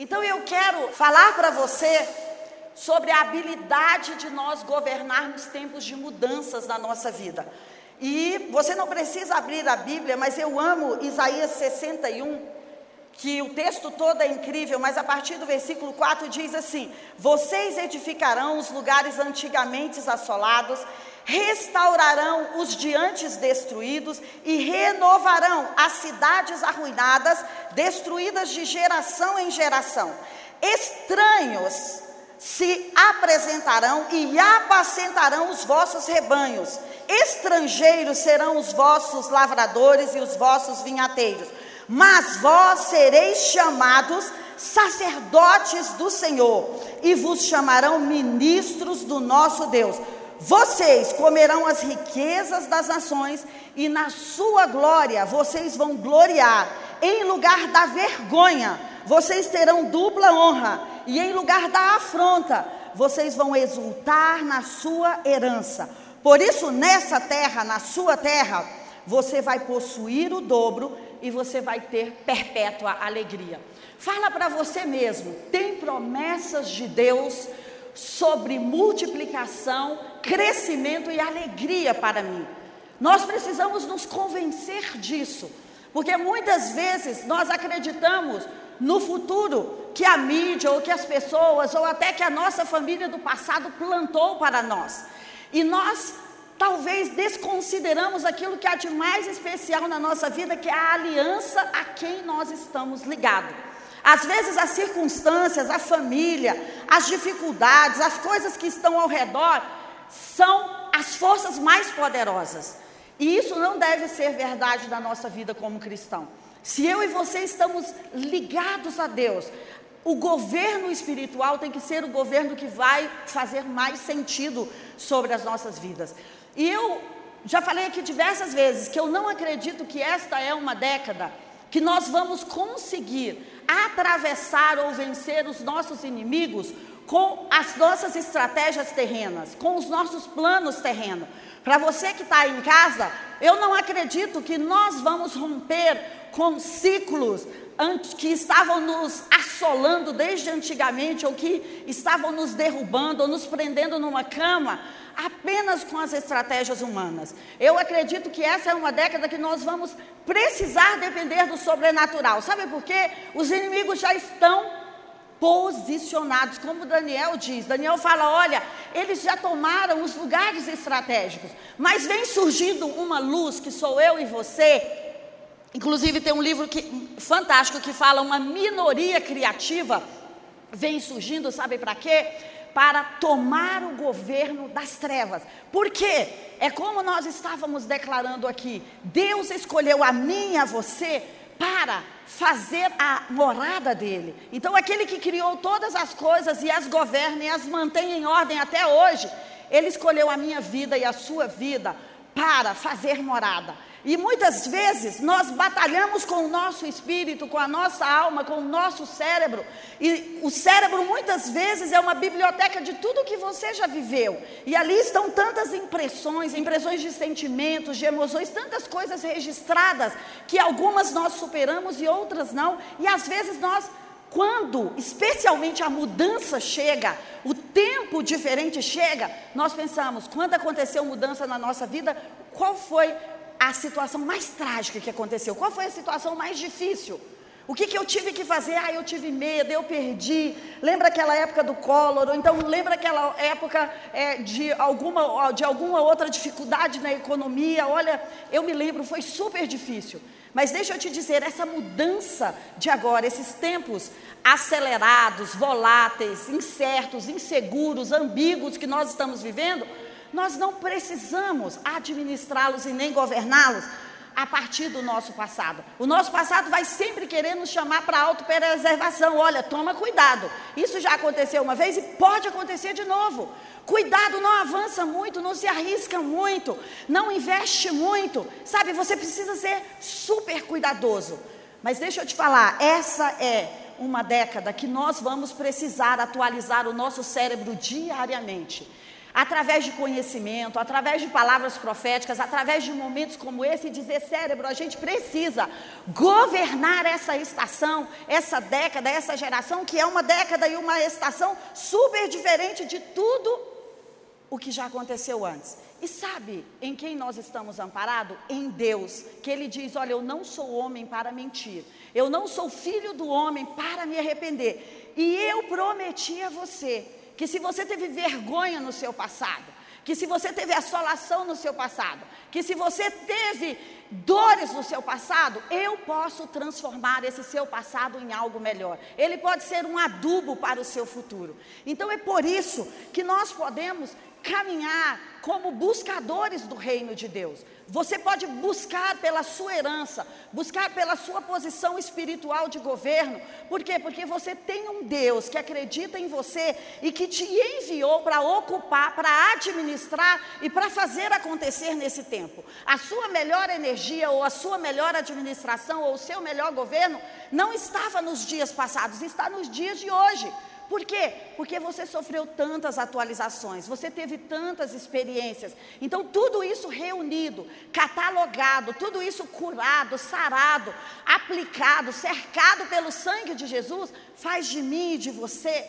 Então eu quero falar para você sobre a habilidade de nós governarmos tempos de mudanças na nossa vida. E você não precisa abrir a Bíblia, mas eu amo Isaías 61, que o texto todo é incrível, mas a partir do versículo 4 diz assim: Vocês edificarão os lugares antigamente assolados, restaurarão os de antes destruídos e renovarão as cidades arruinadas, destruídas de geração em geração. Estranhos se apresentarão e apacentarão os vossos rebanhos. Estrangeiros serão os vossos lavradores e os vossos vinhateiros. Mas vós sereis chamados sacerdotes do Senhor, e vos chamarão ministros do nosso Deus. Vocês comerão as riquezas das nações, e na sua glória vocês vão gloriar. Em lugar da vergonha, vocês terão dupla honra e em lugar da afronta, vocês vão exultar na sua herança. Por isso, nessa terra, na sua terra, você vai possuir o dobro e você vai ter perpétua alegria. Fala para você mesmo, tem promessas de Deus sobre multiplicação, crescimento e alegria para mim. Nós precisamos nos convencer disso, porque muitas vezes nós acreditamos no futuro que a mídia ou que as pessoas ou até que a nossa família do passado plantou para nós. E nós talvez desconsideramos aquilo que há de mais especial na nossa vida, que é a aliança a quem nós estamos ligados. Às vezes as circunstâncias, a família, as dificuldades, as coisas que estão ao redor são as forças mais poderosas. E isso não deve ser verdade da nossa vida como cristão. Se eu e você estamos ligados a Deus, o governo espiritual tem que ser o governo que vai fazer mais sentido sobre as nossas vidas. E eu já falei aqui diversas vezes que eu não acredito que esta é uma década que nós vamos conseguir atravessar ou vencer os nossos inimigos com as nossas estratégias terrenas, com os nossos planos terrenos. Para você que está em casa, eu não acredito que nós vamos romper com ciclos que estavam nos assolando desde antigamente, ou que estavam nos derrubando, ou nos prendendo numa cama, apenas com as estratégias humanas. Eu acredito que essa é uma década que nós vamos precisar depender do sobrenatural. Sabe por quê? Os inimigos já estão posicionados, como Daniel diz. Daniel fala: olha, eles já tomaram os lugares estratégicos, mas vem surgindo uma luz que sou eu e você Inclusive tem um livro que, fantástico que fala uma minoria criativa vem surgindo, sabe para quê? Para tomar o governo das trevas. Por quê? É como nós estávamos declarando aqui. Deus escolheu a mim e a você para fazer a morada dele. Então, aquele que criou todas as coisas e as governa e as mantém em ordem até hoje, ele escolheu a minha vida e a sua vida para fazer morada. E muitas vezes nós batalhamos com o nosso espírito, com a nossa alma, com o nosso cérebro. E o cérebro muitas vezes é uma biblioteca de tudo que você já viveu. E ali estão tantas impressões, impressões de sentimentos, de emoções, tantas coisas registradas, que algumas nós superamos e outras não. E às vezes nós quando, especialmente, a mudança chega, o tempo diferente chega, nós pensamos: quando aconteceu mudança na nossa vida, qual foi a situação mais trágica que aconteceu? Qual foi a situação mais difícil? O que, que eu tive que fazer? Ah, eu tive medo, eu perdi. Lembra aquela época do Collor? Então lembra aquela época é, de, alguma, de alguma outra dificuldade na economia? Olha, eu me lembro, foi super difícil. Mas deixa eu te dizer, essa mudança de agora, esses tempos acelerados, voláteis, incertos, inseguros, ambíguos que nós estamos vivendo, nós não precisamos administrá-los e nem governá-los a partir do nosso passado. O nosso passado vai sempre querer nos chamar para autopreservação. Olha, toma cuidado. Isso já aconteceu uma vez e pode acontecer de novo. Cuidado, não avança muito, não se arrisca muito, não investe muito. Sabe, você precisa ser super cuidadoso. Mas deixa eu te falar, essa é uma década que nós vamos precisar atualizar o nosso cérebro diariamente. Através de conhecimento, através de palavras proféticas, através de momentos como esse, dizer: cérebro, a gente precisa governar essa estação, essa década, essa geração, que é uma década e uma estação super diferente de tudo o que já aconteceu antes. E sabe em quem nós estamos amparados? Em Deus, que Ele diz: Olha, eu não sou homem para mentir, eu não sou filho do homem para me arrepender. E eu prometi a você que se você teve vergonha no seu passado, que se você teve assolação no seu passado, que se você teve dores no seu passado, eu posso transformar esse seu passado em algo melhor. Ele pode ser um adubo para o seu futuro. Então é por isso que nós podemos caminhar como buscadores do reino de Deus. Você pode buscar pela sua herança, buscar pela sua posição espiritual de governo. Por quê? Porque você tem um Deus que acredita em você e que te enviou para ocupar, para administrar e para fazer acontecer nesse tempo. A sua melhor energia ou a sua melhor administração ou o seu melhor governo não estava nos dias passados, está nos dias de hoje. Por quê? Porque você sofreu tantas atualizações, você teve tantas experiências. Então, tudo isso reunido, catalogado, tudo isso curado, sarado, aplicado, cercado pelo sangue de Jesus, faz de mim e de você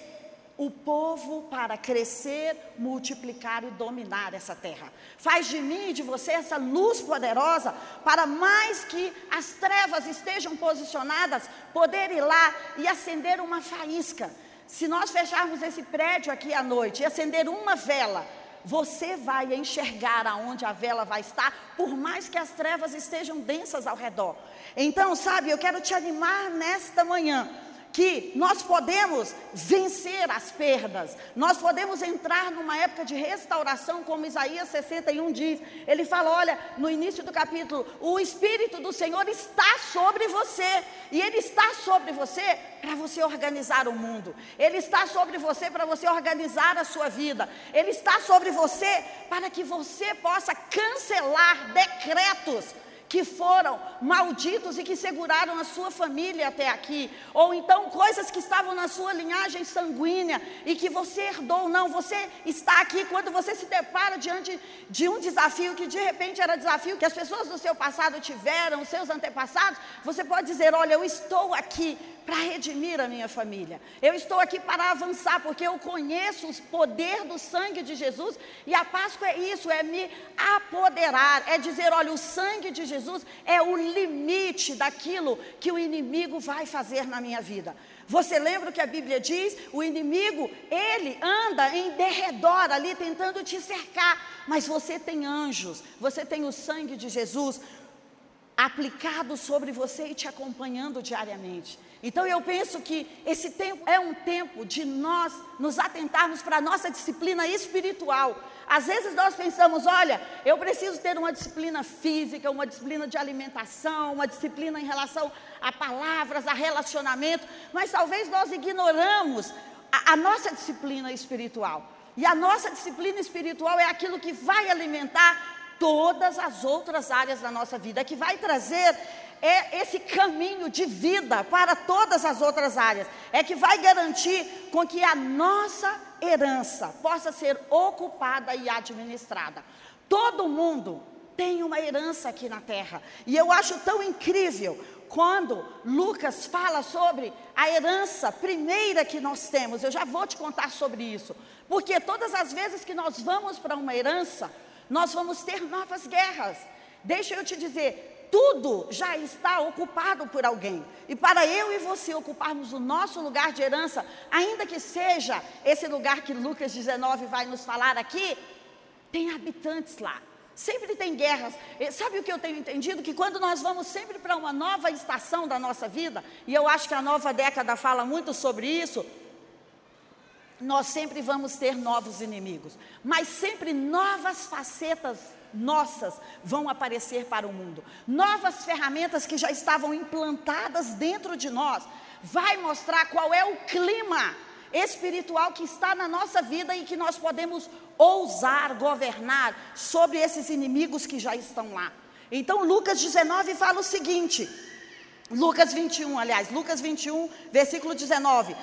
o povo para crescer, multiplicar e dominar essa terra. Faz de mim e de você essa luz poderosa para mais que as trevas estejam posicionadas, poder ir lá e acender uma faísca se nós fecharmos esse prédio aqui à noite e acender uma vela, você vai enxergar aonde a vela vai estar, por mais que as trevas estejam densas ao redor. Então, sabe, eu quero te animar nesta manhã que nós podemos vencer as perdas, nós podemos entrar numa época de restauração, como Isaías 61 diz. Ele fala: olha, no início do capítulo, o Espírito do Senhor está sobre você, e Ele está sobre você para você organizar o mundo, Ele está sobre você para você organizar a sua vida, Ele está sobre você para que você possa cancelar decretos que foram malditos e que seguraram a sua família até aqui, ou então coisas que estavam na sua linhagem sanguínea e que você herdou. Não, você está aqui quando você se depara diante de um desafio que de repente era desafio que as pessoas do seu passado tiveram, os seus antepassados. Você pode dizer: Olha, eu estou aqui para redimir a minha família. Eu estou aqui para avançar, porque eu conheço o poder do sangue de Jesus, e a Páscoa é isso, é me apoderar, é dizer, olha, o sangue de Jesus é o limite daquilo que o inimigo vai fazer na minha vida. Você lembra o que a Bíblia diz? O inimigo, ele anda em derredor ali tentando te cercar, mas você tem anjos, você tem o sangue de Jesus aplicado sobre você e te acompanhando diariamente. Então eu penso que esse tempo é um tempo de nós nos atentarmos para a nossa disciplina espiritual. Às vezes nós pensamos, olha, eu preciso ter uma disciplina física, uma disciplina de alimentação, uma disciplina em relação a palavras, a relacionamento, mas talvez nós ignoramos a, a nossa disciplina espiritual. E a nossa disciplina espiritual é aquilo que vai alimentar todas as outras áreas da nossa vida, que vai trazer é esse caminho de vida para todas as outras áreas. É que vai garantir com que a nossa herança possa ser ocupada e administrada. Todo mundo tem uma herança aqui na terra. E eu acho tão incrível quando Lucas fala sobre a herança primeira que nós temos. Eu já vou te contar sobre isso. Porque todas as vezes que nós vamos para uma herança, nós vamos ter novas guerras. Deixa eu te dizer, tudo já está ocupado por alguém. E para eu e você ocuparmos o nosso lugar de herança, ainda que seja esse lugar que Lucas 19 vai nos falar aqui, tem habitantes lá. Sempre tem guerras. Sabe o que eu tenho entendido? Que quando nós vamos sempre para uma nova estação da nossa vida, e eu acho que a nova década fala muito sobre isso, nós sempre vamos ter novos inimigos, mas sempre novas facetas nossas vão aparecer para o mundo. Novas ferramentas que já estavam implantadas dentro de nós, vai mostrar qual é o clima espiritual que está na nossa vida e que nós podemos ousar governar sobre esses inimigos que já estão lá. Então, Lucas 19 fala o seguinte: Lucas 21, aliás, Lucas 21, versículo 19: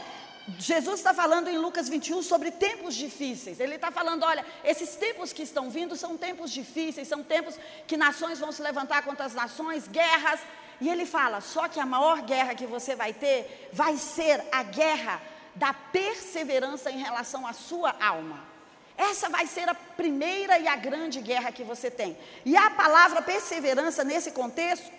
Jesus está falando em Lucas 21 sobre tempos difíceis. Ele está falando: olha, esses tempos que estão vindo são tempos difíceis, são tempos que nações vão se levantar contra as nações, guerras. E ele fala: só que a maior guerra que você vai ter vai ser a guerra da perseverança em relação à sua alma. Essa vai ser a primeira e a grande guerra que você tem. E a palavra perseverança nesse contexto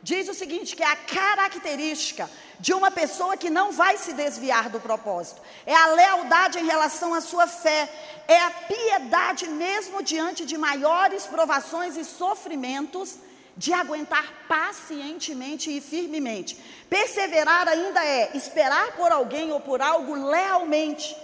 diz o seguinte: que é a característica de uma pessoa que não vai se desviar do propósito. É a lealdade em relação à sua fé, é a piedade mesmo diante de maiores provações e sofrimentos de aguentar pacientemente e firmemente. Perseverar ainda é esperar por alguém ou por algo lealmente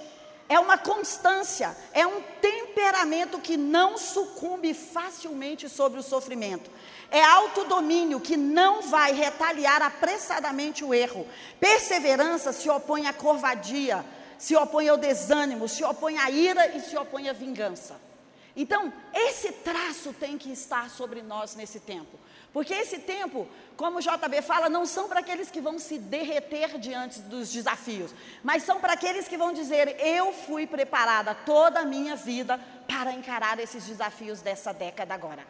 é uma constância, é um temperamento que não sucumbe facilmente sobre o sofrimento. É autodomínio que não vai retaliar apressadamente o erro. Perseverança se opõe à corvadia, se opõe ao desânimo, se opõe à ira e se opõe à vingança. Então, esse traço tem que estar sobre nós nesse tempo. Porque esse tempo, como o JB fala, não são para aqueles que vão se derreter diante dos desafios, mas são para aqueles que vão dizer: Eu fui preparada toda a minha vida para encarar esses desafios dessa década agora.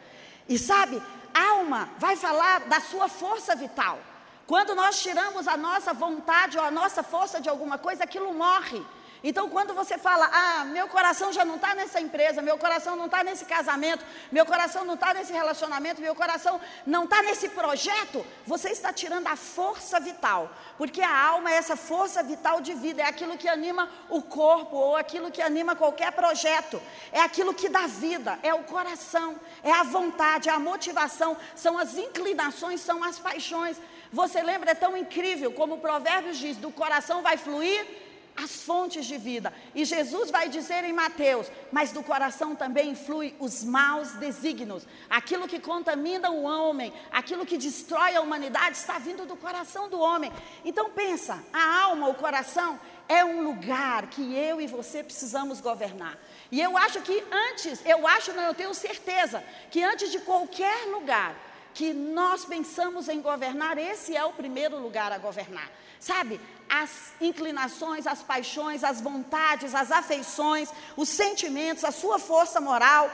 E sabe, alma vai falar da sua força vital. Quando nós tiramos a nossa vontade ou a nossa força de alguma coisa, aquilo morre. Então, quando você fala, ah, meu coração já não está nessa empresa, meu coração não está nesse casamento, meu coração não está nesse relacionamento, meu coração não está nesse projeto, você está tirando a força vital, porque a alma é essa força vital de vida, é aquilo que anima o corpo ou aquilo que anima qualquer projeto, é aquilo que dá vida, é o coração, é a vontade, é a motivação, são as inclinações, são as paixões. Você lembra, é tão incrível como o Provérbios diz: do coração vai fluir as fontes de vida. E Jesus vai dizer em Mateus: Mas do coração também flui os maus desígnios. Aquilo que contamina o homem, aquilo que destrói a humanidade, está vindo do coração do homem. Então pensa: a alma, o coração, é um lugar que eu e você precisamos governar. E eu acho que antes, eu acho, não, eu tenho certeza, que antes de qualquer lugar que nós pensamos em governar, esse é o primeiro lugar a governar. Sabe, as inclinações, as paixões, as vontades, as afeições, os sentimentos, a sua força moral.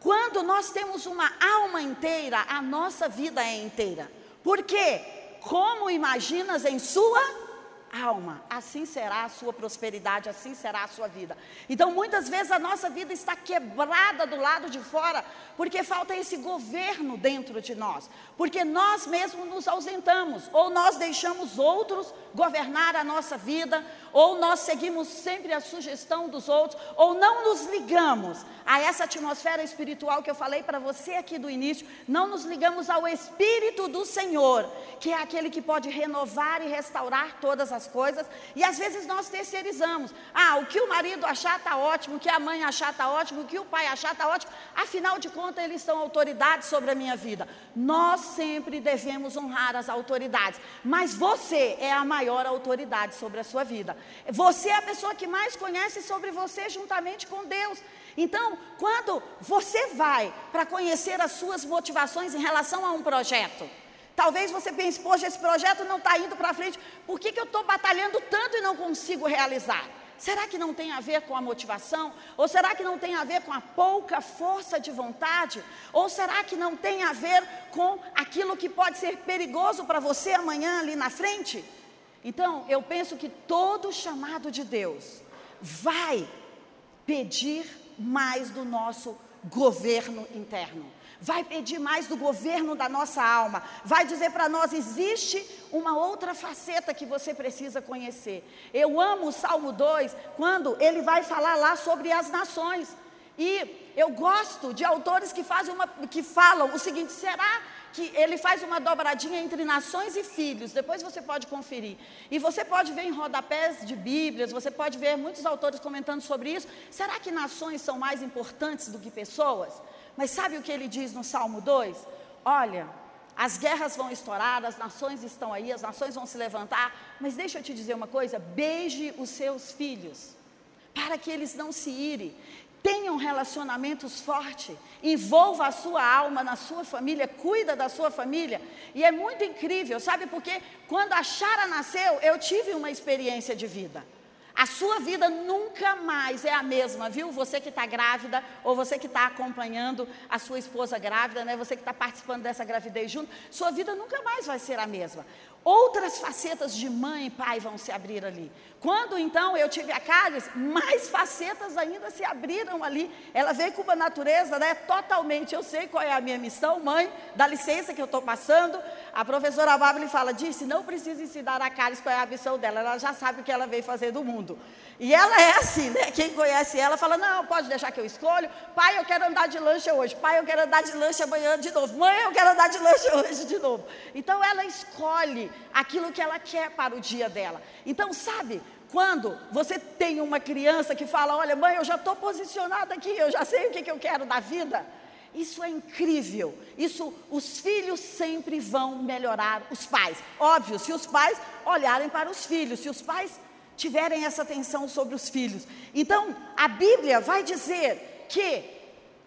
Quando nós temos uma alma inteira, a nossa vida é inteira. Por quê? Como imaginas em sua alma, assim será a sua prosperidade, assim será a sua vida. Então, muitas vezes a nossa vida está quebrada do lado de fora, porque falta esse governo dentro de nós, porque nós mesmos nos ausentamos, ou nós deixamos outros governar a nossa vida, ou nós seguimos sempre a sugestão dos outros, ou não nos ligamos a essa atmosfera espiritual que eu falei para você aqui do início, não nos ligamos ao Espírito do Senhor, que é aquele que pode renovar e restaurar todas as coisas, e às vezes nós terceirizamos. Ah, o que o marido achar está ótimo, o que a mãe achar está ótimo, o que o pai achar está ótimo, afinal de contas eles são autoridades sobre a minha vida. Nós sempre devemos honrar as autoridades, mas você é a maior autoridade sobre a sua vida. Você é a pessoa que mais conhece sobre você juntamente com Deus. Então, quando você vai para conhecer as suas motivações em relação a um projeto, talvez você pense, poxa, esse projeto não está indo para frente, por que, que eu estou batalhando tanto e não consigo realizar? Será que não tem a ver com a motivação? Ou será que não tem a ver com a pouca força de vontade? Ou será que não tem a ver com aquilo que pode ser perigoso para você amanhã ali na frente? Então, eu penso que todo chamado de Deus vai pedir mais do nosso governo interno. Vai pedir mais do governo da nossa alma. Vai dizer para nós: existe uma outra faceta que você precisa conhecer. Eu amo o Salmo 2, quando ele vai falar lá sobre as nações. E eu gosto de autores que, fazem uma, que falam o seguinte: será que ele faz uma dobradinha entre nações e filhos, depois você pode conferir. E você pode ver em rodapés de Bíblias, você pode ver muitos autores comentando sobre isso. Será que nações são mais importantes do que pessoas? Mas sabe o que ele diz no Salmo 2? Olha, as guerras vão estourar, as nações estão aí, as nações vão se levantar, mas deixa eu te dizer uma coisa: beije os seus filhos, para que eles não se irem. Tenham relacionamentos fortes, envolva a sua alma na sua família, cuida da sua família. E é muito incrível, sabe porque quando a Chara nasceu, eu tive uma experiência de vida. A sua vida nunca mais é a mesma, viu? Você que está grávida, ou você que está acompanhando a sua esposa grávida, né? Você que está participando dessa gravidez junto, sua vida nunca mais vai ser a mesma. Outras facetas de mãe e pai vão se abrir ali. Quando então eu tive a Cálice, mais facetas ainda se abriram ali. Ela veio com uma natureza né, totalmente. Eu sei qual é a minha missão, mãe, dá licença que eu estou passando. A professora Bárbara fala: disse, não precisa ensinar a Cálice qual é a missão dela, ela já sabe o que ela veio fazer do mundo. E ela é assim, né? Quem conhece ela fala: não, pode deixar que eu escolho. Pai, eu quero andar de lancha hoje. Pai, eu quero andar de lancha amanhã de novo. Mãe, eu quero andar de lancha hoje de novo. Então ela aquilo que ela quer para o dia dela. Então, sabe, quando você tem uma criança que fala: Olha, mãe, eu já estou posicionada aqui, eu já sei o que, que eu quero da vida. Isso é incrível. Isso, os filhos sempre vão melhorar os pais. Óbvio, se os pais olharem para os filhos, se os pais tiverem essa atenção sobre os filhos. Então, a Bíblia vai dizer que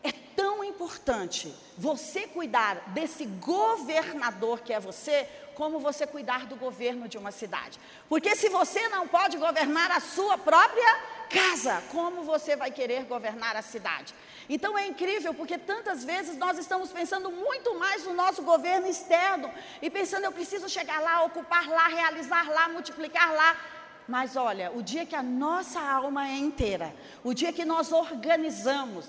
é tão importante você cuidar desse governador que é você, como você cuidar do governo de uma cidade. Porque se você não pode governar a sua própria casa, como você vai querer governar a cidade? Então é incrível porque tantas vezes nós estamos pensando muito mais no nosso governo externo e pensando eu preciso chegar lá, ocupar lá, realizar lá, multiplicar lá. Mas olha, o dia que a nossa alma é inteira, o dia que nós organizamos,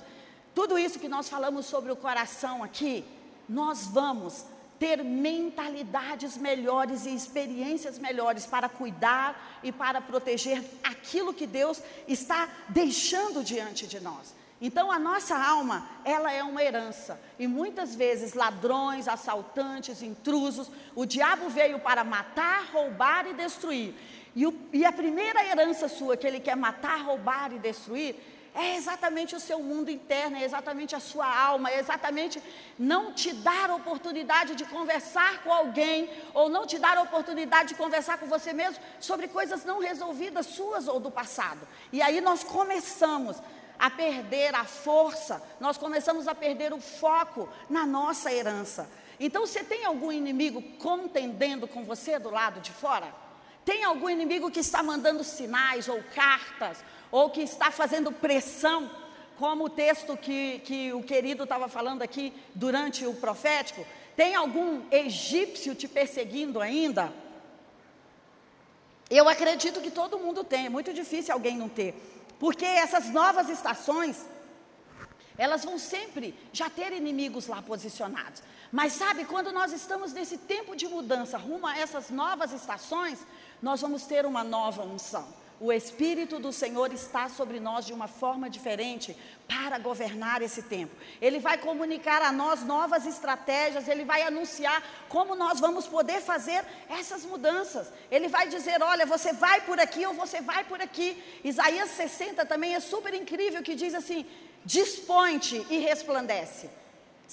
tudo isso que nós falamos sobre o coração aqui, nós vamos ter mentalidades melhores e experiências melhores para cuidar e para proteger aquilo que Deus está deixando diante de nós. Então a nossa alma, ela é uma herança. E muitas vezes ladrões, assaltantes, intrusos, o diabo veio para matar, roubar e destruir. E, o, e a primeira herança sua que ele quer matar, roubar e destruir é exatamente o seu mundo interno, é exatamente a sua alma, é exatamente não te dar a oportunidade de conversar com alguém, ou não te dar a oportunidade de conversar com você mesmo sobre coisas não resolvidas suas ou do passado. E aí nós começamos a perder a força, nós começamos a perder o foco na nossa herança. Então, você tem algum inimigo contendendo com você do lado de fora? Tem algum inimigo que está mandando sinais ou cartas, ou que está fazendo pressão, como o texto que, que o querido estava falando aqui durante o profético? Tem algum egípcio te perseguindo ainda? Eu acredito que todo mundo tem, é muito difícil alguém não ter, porque essas novas estações, elas vão sempre já ter inimigos lá posicionados. Mas sabe, quando nós estamos nesse tempo de mudança rumo a essas novas estações, nós vamos ter uma nova unção. O Espírito do Senhor está sobre nós de uma forma diferente para governar esse tempo. Ele vai comunicar a nós novas estratégias, ele vai anunciar como nós vamos poder fazer essas mudanças. Ele vai dizer: olha, você vai por aqui ou você vai por aqui. Isaías 60 também é super incrível, que diz assim: dispõe-te e resplandece.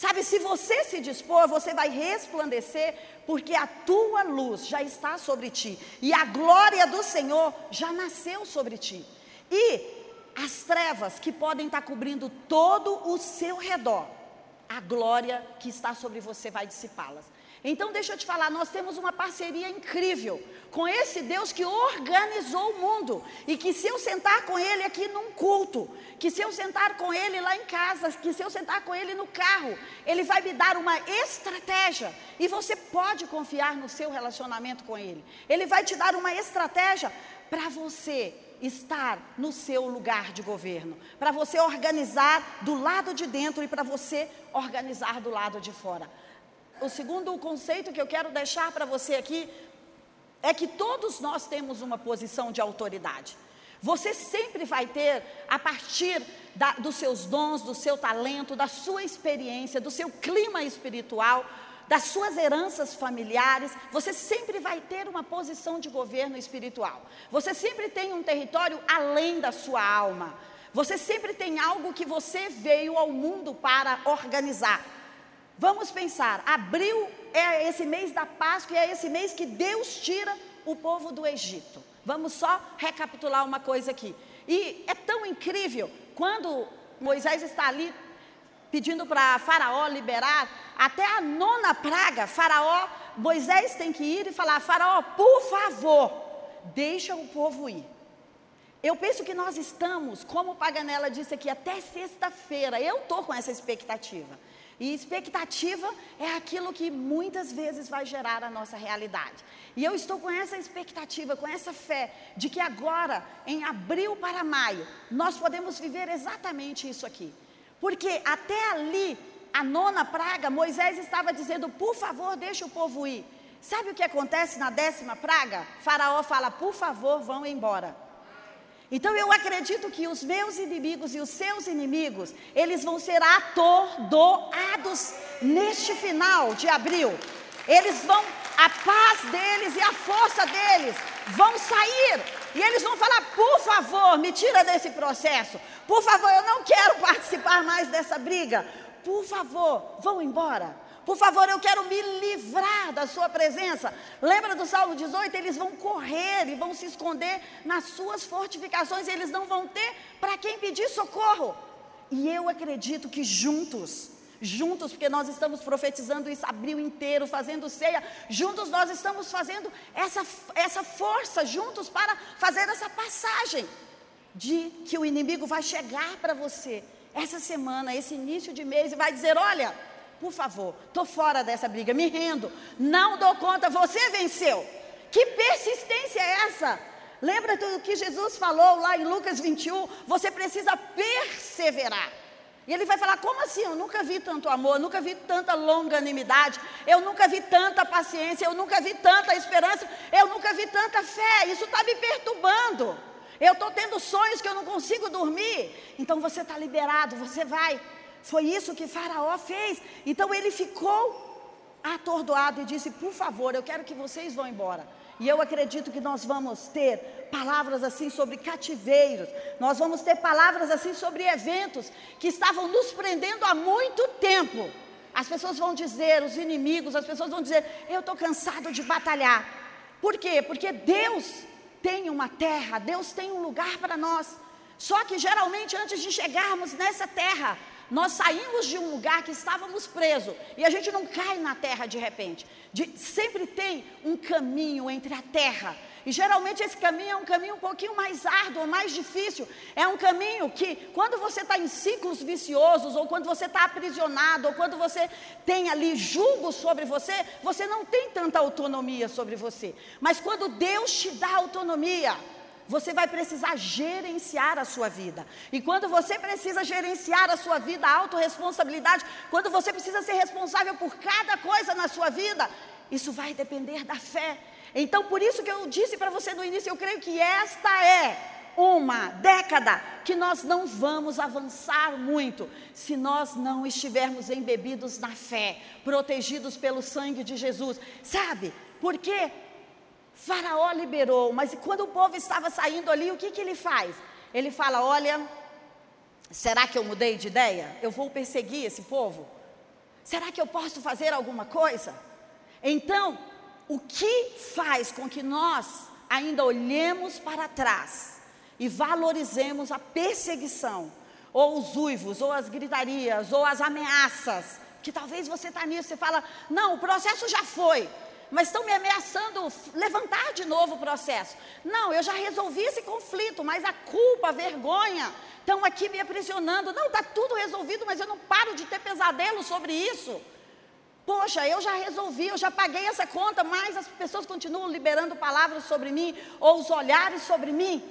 Sabe, se você se dispor, você vai resplandecer, porque a tua luz já está sobre ti, e a glória do Senhor já nasceu sobre ti. E as trevas que podem estar cobrindo todo o seu redor, a glória que está sobre você vai dissipá-las. Então, deixa eu te falar, nós temos uma parceria incrível com esse Deus que organizou o mundo. E que se eu sentar com Ele aqui num culto, que se eu sentar com Ele lá em casa, que se eu sentar com Ele no carro, Ele vai me dar uma estratégia. E você pode confiar no seu relacionamento com Ele. Ele vai te dar uma estratégia para você estar no seu lugar de governo, para você organizar do lado de dentro e para você organizar do lado de fora o segundo conceito que eu quero deixar para você aqui é que todos nós temos uma posição de autoridade. Você sempre vai ter, a partir da, dos seus dons, do seu talento, da sua experiência, do seu clima espiritual, das suas heranças familiares, você sempre vai ter uma posição de governo espiritual. Você sempre tem um território além da sua alma. Você sempre tem algo que você veio ao mundo para organizar. Vamos pensar, abril é esse mês da Páscoa e é esse mês que Deus tira o povo do Egito. Vamos só recapitular uma coisa aqui. E é tão incrível quando Moisés está ali pedindo para Faraó liberar, até a nona praga, Faraó, Moisés tem que ir e falar: Faraó, por favor, deixa o povo ir. Eu penso que nós estamos, como Paganella disse aqui, até sexta-feira. Eu estou com essa expectativa. E expectativa é aquilo que muitas vezes vai gerar a nossa realidade. E eu estou com essa expectativa, com essa fé, de que agora, em abril para maio, nós podemos viver exatamente isso aqui. Porque até ali, a nona praga, Moisés estava dizendo: por favor, deixe o povo ir. Sabe o que acontece na décima praga? Faraó fala: por favor, vão embora. Então eu acredito que os meus inimigos e os seus inimigos, eles vão ser atordoados neste final de abril. Eles vão, a paz deles e a força deles vão sair. E eles vão falar: por favor, me tira desse processo. Por favor, eu não quero participar mais dessa briga. Por favor, vão embora. Por favor, eu quero me livrar da sua presença. Lembra do Salmo 18? Eles vão correr e vão se esconder nas suas fortificações, eles não vão ter para quem pedir socorro. E eu acredito que juntos, juntos, porque nós estamos profetizando isso abril inteiro, fazendo ceia, juntos nós estamos fazendo essa, essa força, juntos, para fazer essa passagem de que o inimigo vai chegar para você essa semana, esse início de mês, e vai dizer: olha por favor, estou fora dessa briga, me rendo, não dou conta, você venceu. Que persistência é essa? Lembra do que Jesus falou lá em Lucas 21? Você precisa perseverar. E ele vai falar: como assim? Eu nunca vi tanto amor, nunca vi tanta longanimidade, eu nunca vi tanta paciência, eu nunca vi tanta esperança, eu nunca vi tanta fé. Isso está me perturbando. Eu estou tendo sonhos que eu não consigo dormir. Então você está liberado, você vai. Foi isso que Faraó fez. Então ele ficou atordoado e disse: Por favor, eu quero que vocês vão embora. E eu acredito que nós vamos ter palavras assim sobre cativeiros, nós vamos ter palavras assim sobre eventos que estavam nos prendendo há muito tempo. As pessoas vão dizer, os inimigos, as pessoas vão dizer: Eu estou cansado de batalhar. Por quê? Porque Deus tem uma terra, Deus tem um lugar para nós. Só que geralmente antes de chegarmos nessa terra, nós saímos de um lugar que estávamos presos e a gente não cai na terra de repente. De, sempre tem um caminho entre a terra. E geralmente esse caminho é um caminho um pouquinho mais árduo, mais difícil. É um caminho que, quando você está em ciclos viciosos, ou quando você está aprisionado, ou quando você tem ali julgo sobre você, você não tem tanta autonomia sobre você. Mas quando Deus te dá autonomia, você vai precisar gerenciar a sua vida. E quando você precisa gerenciar a sua vida, a autorresponsabilidade, quando você precisa ser responsável por cada coisa na sua vida, isso vai depender da fé. Então, por isso que eu disse para você no início, eu creio que esta é uma década que nós não vamos avançar muito se nós não estivermos embebidos na fé, protegidos pelo sangue de Jesus. Sabe? Por quê? Faraó liberou, mas quando o povo estava saindo ali, o que, que ele faz? Ele fala: Olha, será que eu mudei de ideia? Eu vou perseguir esse povo? Será que eu posso fazer alguma coisa? Então, o que faz com que nós ainda olhemos para trás e valorizemos a perseguição, ou os uivos, ou as gritarias, ou as ameaças? Que talvez você está nisso, você fala: Não, o processo já foi mas estão me ameaçando levantar de novo o processo. Não, eu já resolvi esse conflito, mas a culpa, a vergonha, estão aqui me aprisionando. Não, está tudo resolvido, mas eu não paro de ter pesadelo sobre isso. Poxa, eu já resolvi, eu já paguei essa conta, mas as pessoas continuam liberando palavras sobre mim, ou os olhares sobre mim.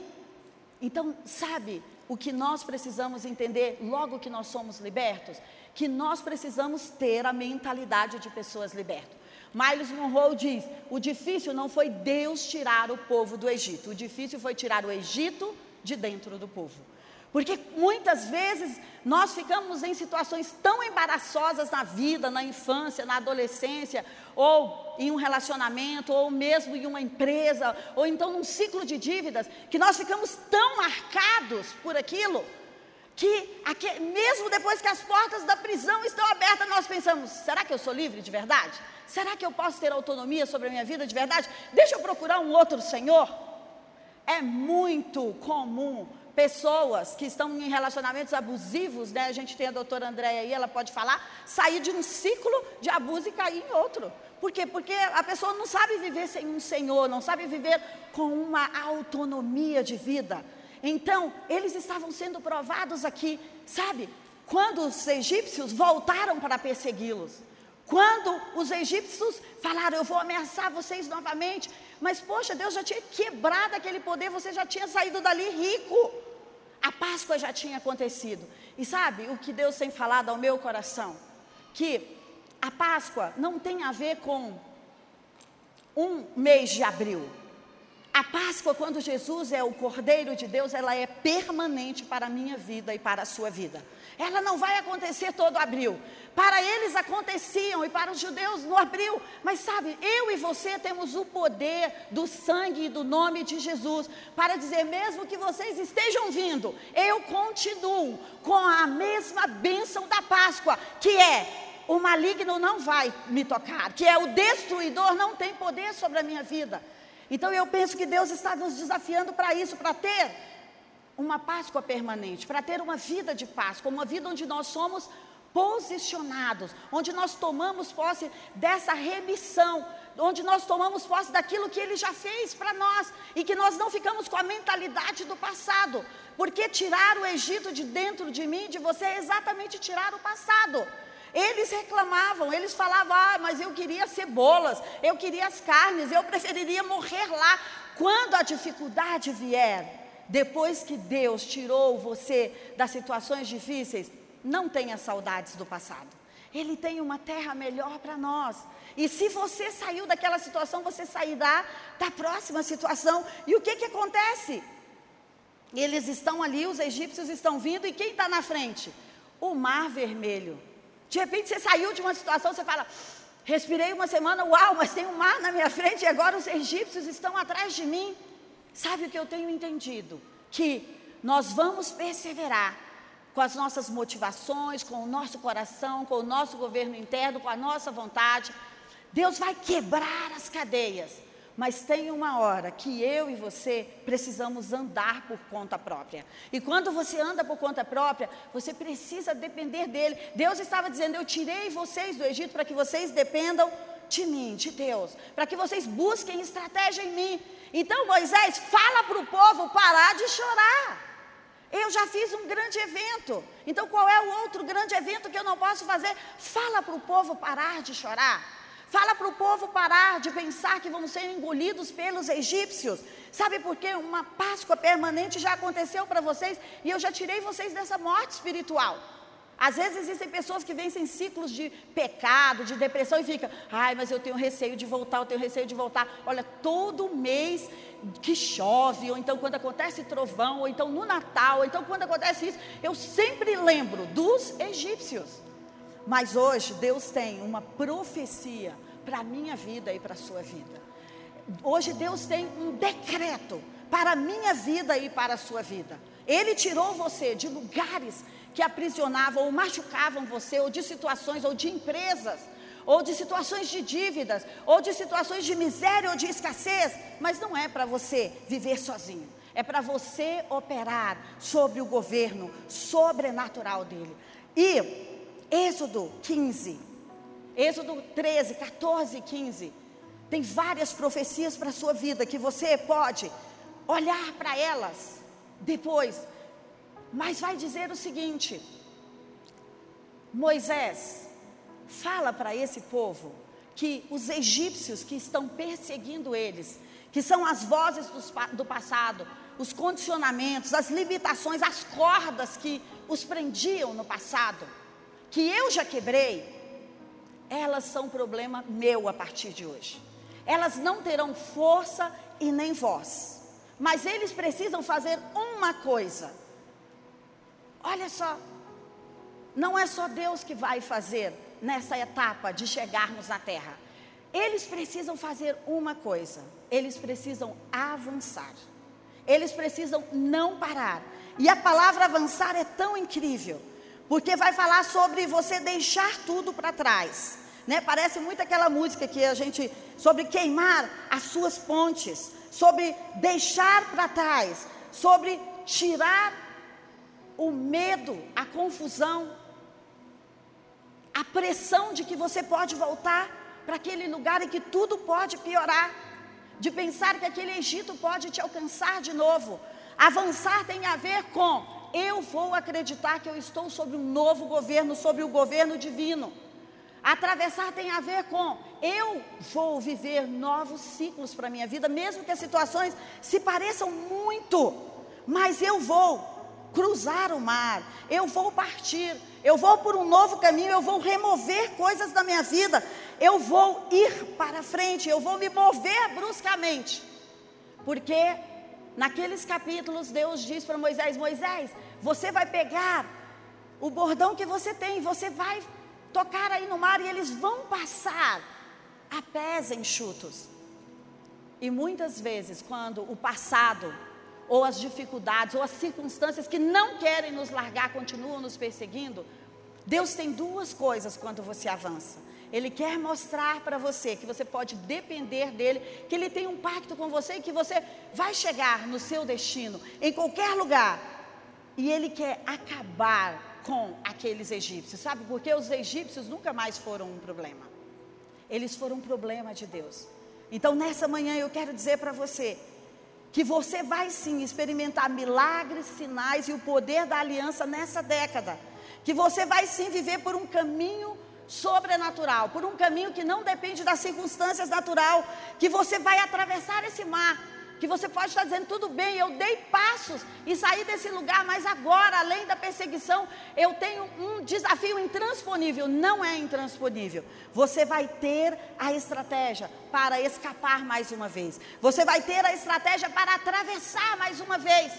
Então, sabe o que nós precisamos entender logo que nós somos libertos? Que nós precisamos ter a mentalidade de pessoas libertas. Miles Monroe diz: o difícil não foi Deus tirar o povo do Egito, o difícil foi tirar o Egito de dentro do povo. Porque muitas vezes nós ficamos em situações tão embaraçosas na vida, na infância, na adolescência, ou em um relacionamento, ou mesmo em uma empresa, ou então num ciclo de dívidas, que nós ficamos tão marcados por aquilo que aqui, mesmo depois que as portas da prisão estão abertas, nós pensamos: será que eu sou livre de verdade? Será que eu posso ter autonomia sobre a minha vida de verdade? Deixa eu procurar um outro Senhor. É muito comum pessoas que estão em relacionamentos abusivos, né? A gente tem a doutora Andréia aí, ela pode falar, sair de um ciclo de abuso e cair em outro. Por quê? Porque a pessoa não sabe viver sem um Senhor, não sabe viver com uma autonomia de vida. Então, eles estavam sendo provados aqui, sabe? Quando os egípcios voltaram para persegui-los. Quando os egípcios falaram, eu vou ameaçar vocês novamente. Mas, poxa, Deus já tinha quebrado aquele poder, você já tinha saído dali rico. A Páscoa já tinha acontecido. E sabe o que Deus tem falado ao meu coração? Que a Páscoa não tem a ver com um mês de abril. A Páscoa, quando Jesus é o Cordeiro de Deus, ela é permanente para a minha vida e para a sua vida. Ela não vai acontecer todo abril. Para eles aconteciam e para os judeus no abril. Mas sabe, eu e você temos o poder do sangue e do nome de Jesus para dizer, mesmo que vocês estejam vindo, eu continuo com a mesma bênção da Páscoa, que é o maligno não vai me tocar, que é o destruidor não tem poder sobre a minha vida. Então eu penso que Deus está nos desafiando para isso, para ter uma Páscoa permanente, para ter uma vida de Páscoa, uma vida onde nós somos posicionados, onde nós tomamos posse dessa remissão, onde nós tomamos posse daquilo que Ele já fez para nós e que nós não ficamos com a mentalidade do passado, porque tirar o Egito de dentro de mim, de você, é exatamente tirar o passado. Eles reclamavam, eles falavam: ah, mas eu queria cebolas, eu queria as carnes, eu preferiria morrer lá. Quando a dificuldade vier, depois que Deus tirou você das situações difíceis, não tenha saudades do passado. Ele tem uma terra melhor para nós. E se você saiu daquela situação, você sairá da próxima situação. E o que, que acontece? Eles estão ali, os egípcios estão vindo, e quem está na frente? O mar vermelho. De repente você saiu de uma situação, você fala, respirei uma semana, uau, mas tem um mar na minha frente e agora os egípcios estão atrás de mim. Sabe o que eu tenho entendido? Que nós vamos perseverar com as nossas motivações, com o nosso coração, com o nosso governo interno, com a nossa vontade. Deus vai quebrar as cadeias. Mas tem uma hora que eu e você precisamos andar por conta própria. E quando você anda por conta própria, você precisa depender dele. Deus estava dizendo: Eu tirei vocês do Egito para que vocês dependam de mim, de Deus, para que vocês busquem estratégia em mim. Então, Moisés, fala para o povo parar de chorar. Eu já fiz um grande evento. Então, qual é o outro grande evento que eu não posso fazer? Fala para o povo parar de chorar. Fala para o povo parar de pensar que vão ser engolidos pelos egípcios. Sabe por quê? Uma Páscoa permanente já aconteceu para vocês e eu já tirei vocês dessa morte espiritual. Às vezes existem pessoas que vencem ciclos de pecado, de depressão e fica, ai, mas eu tenho receio de voltar, eu tenho receio de voltar. Olha, todo mês que chove, ou então quando acontece trovão, ou então no Natal, ou então quando acontece isso, eu sempre lembro dos egípcios. Mas hoje Deus tem uma profecia para a minha vida e para a sua vida. Hoje Deus tem um decreto para a minha vida e para a sua vida. Ele tirou você de lugares que aprisionavam ou machucavam você, ou de situações, ou de empresas, ou de situações de dívidas, ou de situações de miséria ou de escassez, mas não é para você viver sozinho. É para você operar sobre o governo sobrenatural dele. E Êxodo 15, Êxodo 13, 14 e 15. Tem várias profecias para a sua vida que você pode olhar para elas depois. Mas vai dizer o seguinte: Moisés, fala para esse povo que os egípcios que estão perseguindo eles, que são as vozes do passado, os condicionamentos, as limitações, as cordas que os prendiam no passado, que eu já quebrei, elas são problema meu a partir de hoje. Elas não terão força e nem voz. Mas eles precisam fazer uma coisa. Olha só, não é só Deus que vai fazer nessa etapa de chegarmos na terra. Eles precisam fazer uma coisa: eles precisam avançar. Eles precisam não parar. E a palavra avançar é tão incrível porque vai falar sobre você deixar tudo para trás. Né? Parece muito aquela música que a gente sobre queimar as suas pontes, sobre deixar para trás sobre tirar o medo, a confusão, a pressão de que você pode voltar para aquele lugar e que tudo pode piorar, de pensar que aquele Egito pode te alcançar de novo. Avançar tem a ver com eu vou acreditar que eu estou sobre um novo governo, sobre o governo divino. Atravessar tem a ver com eu vou viver novos ciclos para a minha vida, mesmo que as situações se pareçam muito, mas eu vou cruzar o mar, eu vou partir, eu vou por um novo caminho, eu vou remover coisas da minha vida, eu vou ir para frente, eu vou me mover bruscamente, porque naqueles capítulos Deus diz para Moisés: Moisés, você vai pegar o bordão que você tem, você vai tocar aí no mar e eles vão passar a pés enxutos. E muitas vezes, quando o passado, ou as dificuldades, ou as circunstâncias que não querem nos largar continuam nos perseguindo, Deus tem duas coisas quando você avança. Ele quer mostrar para você que você pode depender dele, que ele tem um pacto com você e que você vai chegar no seu destino, em qualquer lugar. E ele quer acabar com aqueles egípcios. Sabe por quê? Os egípcios nunca mais foram um problema. Eles foram um problema de Deus. Então, nessa manhã, eu quero dizer para você que você vai sim experimentar milagres, sinais e o poder da aliança nessa década. Que você vai sim viver por um caminho sobrenatural, por um caminho que não depende das circunstâncias natural, que você vai atravessar esse mar que você pode estar dizendo, tudo bem, eu dei passos e saí desse lugar, mas agora, além da perseguição, eu tenho um desafio intransponível. Não é intransponível. Você vai ter a estratégia para escapar mais uma vez. Você vai ter a estratégia para atravessar mais uma vez.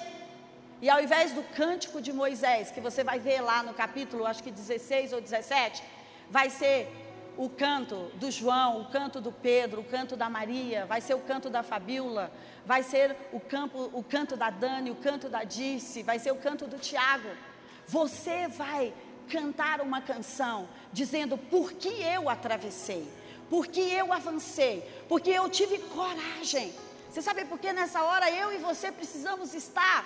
E ao invés do cântico de Moisés, que você vai ver lá no capítulo, acho que 16 ou 17, vai ser o canto do João, o canto do Pedro, o canto da Maria, vai ser o canto da Fabíola, vai ser o, campo, o canto da Dani, o canto da Dirce, vai ser o canto do Tiago. Você vai cantar uma canção dizendo por que eu atravessei, por que eu avancei, porque eu tive coragem. Você sabe por que nessa hora eu e você precisamos estar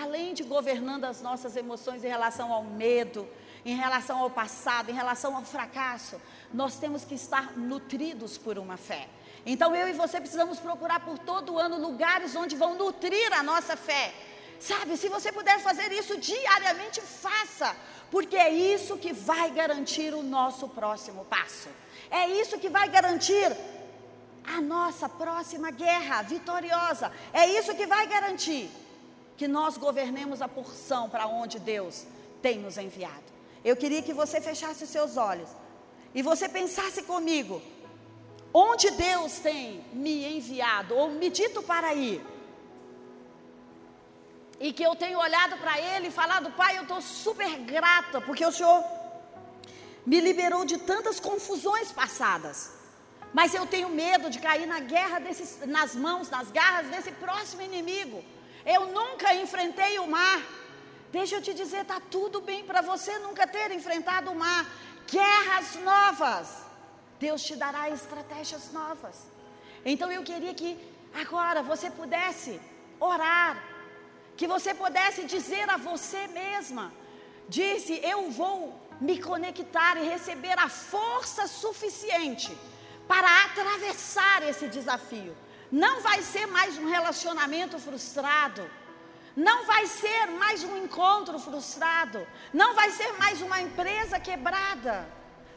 além de governando as nossas emoções em relação ao medo, em relação ao passado, em relação ao fracasso, nós temos que estar nutridos por uma fé. Então eu e você precisamos procurar por todo ano lugares onde vão nutrir a nossa fé. Sabe, se você puder fazer isso diariamente, faça, porque é isso que vai garantir o nosso próximo passo. É isso que vai garantir a nossa próxima guerra vitoriosa. É isso que vai garantir que nós governemos a porção para onde Deus tem nos enviado. Eu queria que você fechasse os seus olhos e você pensasse comigo: onde Deus tem me enviado ou me dito para ir? E que eu tenho olhado para Ele e falado, Pai, eu estou super grata, porque o Senhor me liberou de tantas confusões passadas. Mas eu tenho medo de cair na guerra desses, nas mãos, nas garras desse próximo inimigo. Eu nunca enfrentei o mar. Deixa eu te dizer, está tudo bem para você nunca ter enfrentado o mar. Guerras novas. Deus te dará estratégias novas. Então eu queria que agora você pudesse orar, que você pudesse dizer a você mesma: disse, eu vou me conectar e receber a força suficiente para atravessar esse desafio. Não vai ser mais um relacionamento frustrado não vai ser mais um encontro frustrado. Não vai ser mais uma empresa quebrada.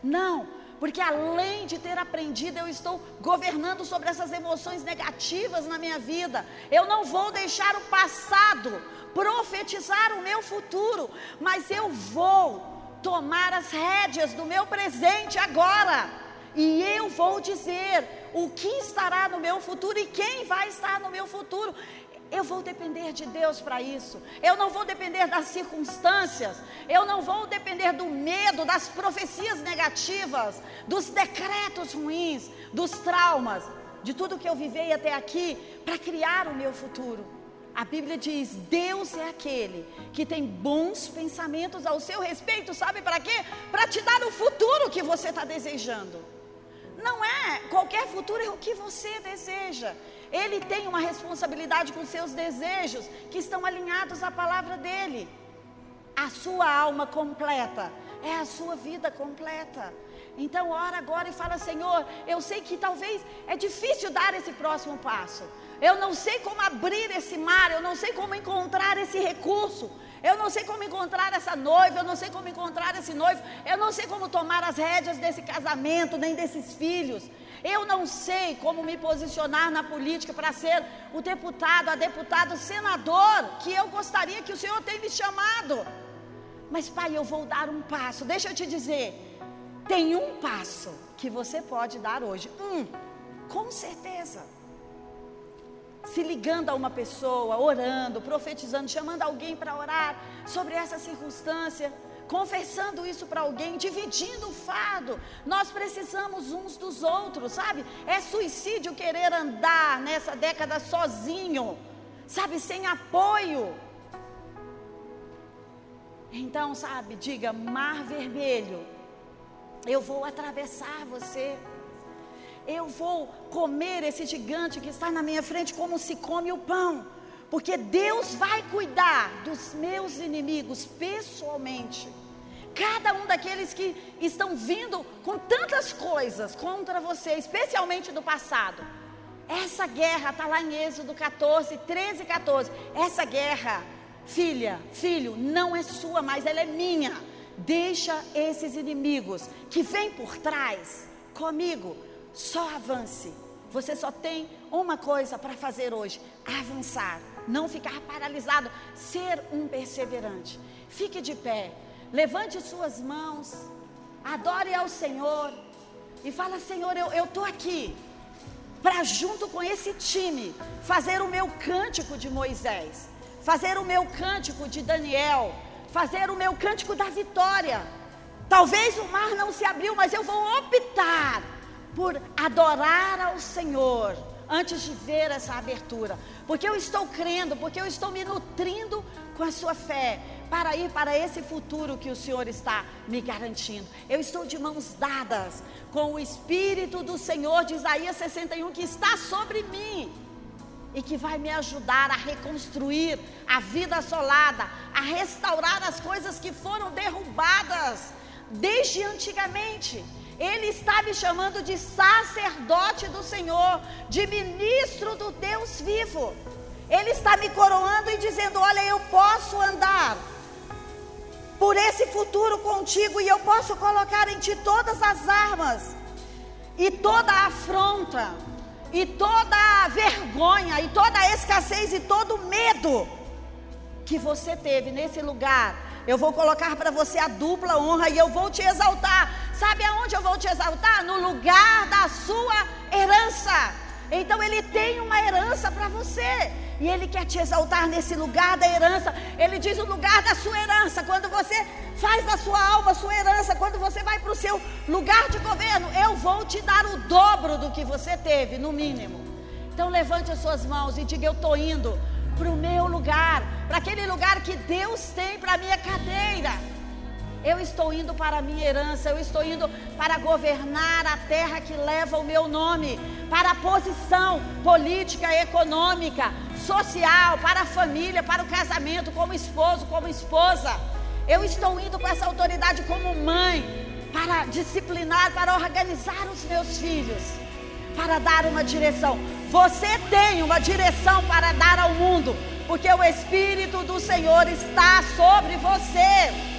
Não, porque além de ter aprendido, eu estou governando sobre essas emoções negativas na minha vida. Eu não vou deixar o passado profetizar o meu futuro, mas eu vou tomar as rédeas do meu presente agora. E eu vou dizer o que estará no meu futuro e quem vai estar no meu futuro. Eu vou depender de Deus para isso. Eu não vou depender das circunstâncias. Eu não vou depender do medo, das profecias negativas, dos decretos ruins, dos traumas, de tudo que eu vivei até aqui para criar o meu futuro. A Bíblia diz: Deus é aquele que tem bons pensamentos ao seu respeito, sabe para quê? Para te dar o futuro que você está desejando. Não é qualquer futuro, é o que você deseja. Ele tem uma responsabilidade com seus desejos que estão alinhados à palavra dele. A sua alma completa é a sua vida completa. Então, ora agora e fala: Senhor, eu sei que talvez é difícil dar esse próximo passo. Eu não sei como abrir esse mar, eu não sei como encontrar esse recurso. Eu não sei como encontrar essa noiva, eu não sei como encontrar esse noivo, eu não sei como tomar as rédeas desse casamento, nem desses filhos. Eu não sei como me posicionar na política para ser o deputado, a deputada, o senador que eu gostaria que o Senhor tenha me chamado. Mas, pai, eu vou dar um passo. Deixa eu te dizer, tem um passo que você pode dar hoje. Um, com certeza se ligando a uma pessoa, orando, profetizando, chamando alguém para orar sobre essa circunstância, confessando isso para alguém, dividindo o fardo. Nós precisamos uns dos outros, sabe? É suicídio querer andar nessa década sozinho, sabe, sem apoio. Então, sabe, diga: Mar Vermelho, eu vou atravessar você eu vou comer esse gigante que está na minha frente como se come o pão, porque Deus vai cuidar dos meus inimigos pessoalmente. Cada um daqueles que estão vindo com tantas coisas contra você, especialmente do passado. Essa guerra está lá em Êxodo 14, 13 e 14. Essa guerra, filha, filho, não é sua, mas ela é minha. Deixa esses inimigos que vêm por trás comigo só avance. Você só tem uma coisa para fazer hoje: avançar. Não ficar paralisado. Ser um perseverante. Fique de pé. Levante suas mãos. Adore ao Senhor. E fala: Senhor, eu estou aqui. Para junto com esse time fazer o meu cântico de Moisés. Fazer o meu cântico de Daniel. Fazer o meu cântico da vitória. Talvez o mar não se abriu, mas eu vou optar por adorar ao Senhor antes de ver essa abertura, porque eu estou crendo, porque eu estou me nutrindo com a sua fé para ir para esse futuro que o Senhor está me garantindo. Eu estou de mãos dadas com o Espírito do Senhor de Isaías 61 que está sobre mim e que vai me ajudar a reconstruir a vida assolada, a restaurar as coisas que foram derrubadas desde antigamente. Ele está me chamando de sacerdote do Senhor, de ministro do Deus vivo. Ele está me coroando e dizendo: Olha, eu posso andar por esse futuro contigo e eu posso colocar em ti todas as armas, e toda a afronta, e toda vergonha, e toda escassez, e todo medo que você teve nesse lugar eu vou colocar para você a dupla honra e eu vou te exaltar. Sabe aonde eu vou te exaltar? No lugar da sua herança. Então ele tem uma herança para você. E ele quer te exaltar nesse lugar da herança. Ele diz o lugar da sua herança. Quando você faz da sua alma sua herança, quando você vai para o seu lugar de governo, eu vou te dar o dobro do que você teve, no mínimo. Então levante as suas mãos e diga: Eu estou indo para o meu lugar, para aquele lugar que Deus tem para a minha cadeira. Eu estou indo para a minha herança, eu estou indo para governar a terra que leva o meu nome, para a posição política, econômica, social, para a família, para o casamento, como esposo, como esposa. Eu estou indo com essa autoridade como mãe, para disciplinar, para organizar os meus filhos, para dar uma direção. Você tem uma direção para dar ao mundo, porque o Espírito do Senhor está sobre você.